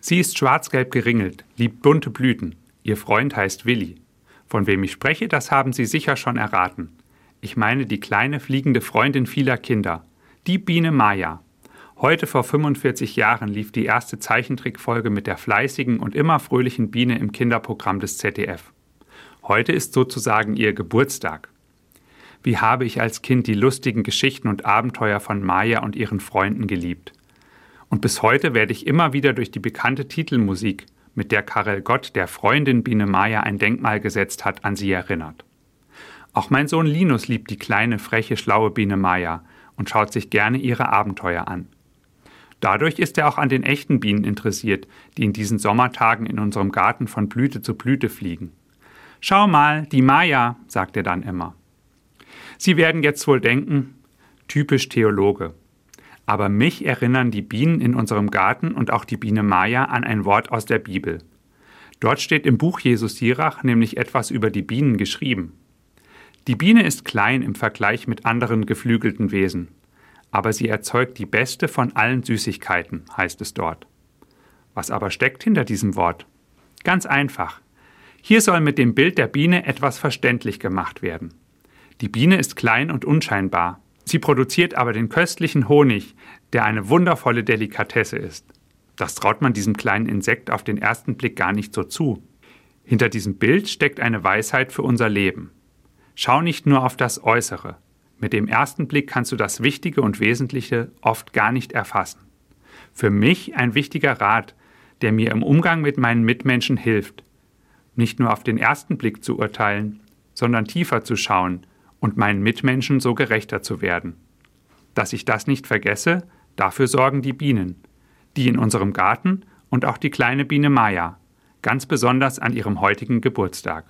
Sie ist schwarz-gelb geringelt, liebt bunte Blüten. Ihr Freund heißt Willi. Von wem ich spreche, das haben Sie sicher schon erraten. Ich meine die kleine fliegende Freundin vieler Kinder, die Biene Maya. Heute vor 45 Jahren lief die erste Zeichentrickfolge mit der fleißigen und immer fröhlichen Biene im Kinderprogramm des ZDF. Heute ist sozusagen ihr Geburtstag. Wie habe ich als Kind die lustigen Geschichten und Abenteuer von Maya und ihren Freunden geliebt. Und bis heute werde ich immer wieder durch die bekannte Titelmusik, mit der Karel Gott der Freundin Biene Maya ein Denkmal gesetzt hat, an sie erinnert. Auch mein Sohn Linus liebt die kleine, freche, schlaue Biene Maya und schaut sich gerne ihre Abenteuer an. Dadurch ist er auch an den echten Bienen interessiert, die in diesen Sommertagen in unserem Garten von Blüte zu Blüte fliegen. Schau mal, die Maya, sagt er dann immer. Sie werden jetzt wohl denken, typisch Theologe. Aber mich erinnern die Bienen in unserem Garten und auch die Biene Maya an ein Wort aus der Bibel. Dort steht im Buch Jesus Sirach nämlich etwas über die Bienen geschrieben. Die Biene ist klein im Vergleich mit anderen geflügelten Wesen, aber sie erzeugt die beste von allen Süßigkeiten, heißt es dort. Was aber steckt hinter diesem Wort? Ganz einfach. Hier soll mit dem Bild der Biene etwas verständlich gemacht werden. Die Biene ist klein und unscheinbar. Sie produziert aber den köstlichen Honig, der eine wundervolle Delikatesse ist. Das traut man diesem kleinen Insekt auf den ersten Blick gar nicht so zu. Hinter diesem Bild steckt eine Weisheit für unser Leben. Schau nicht nur auf das Äußere. Mit dem ersten Blick kannst du das Wichtige und Wesentliche oft gar nicht erfassen. Für mich ein wichtiger Rat, der mir im Umgang mit meinen Mitmenschen hilft, nicht nur auf den ersten Blick zu urteilen, sondern tiefer zu schauen und meinen Mitmenschen so gerechter zu werden. Dass ich das nicht vergesse, dafür sorgen die Bienen, die in unserem Garten und auch die kleine Biene Maya, ganz besonders an ihrem heutigen Geburtstag.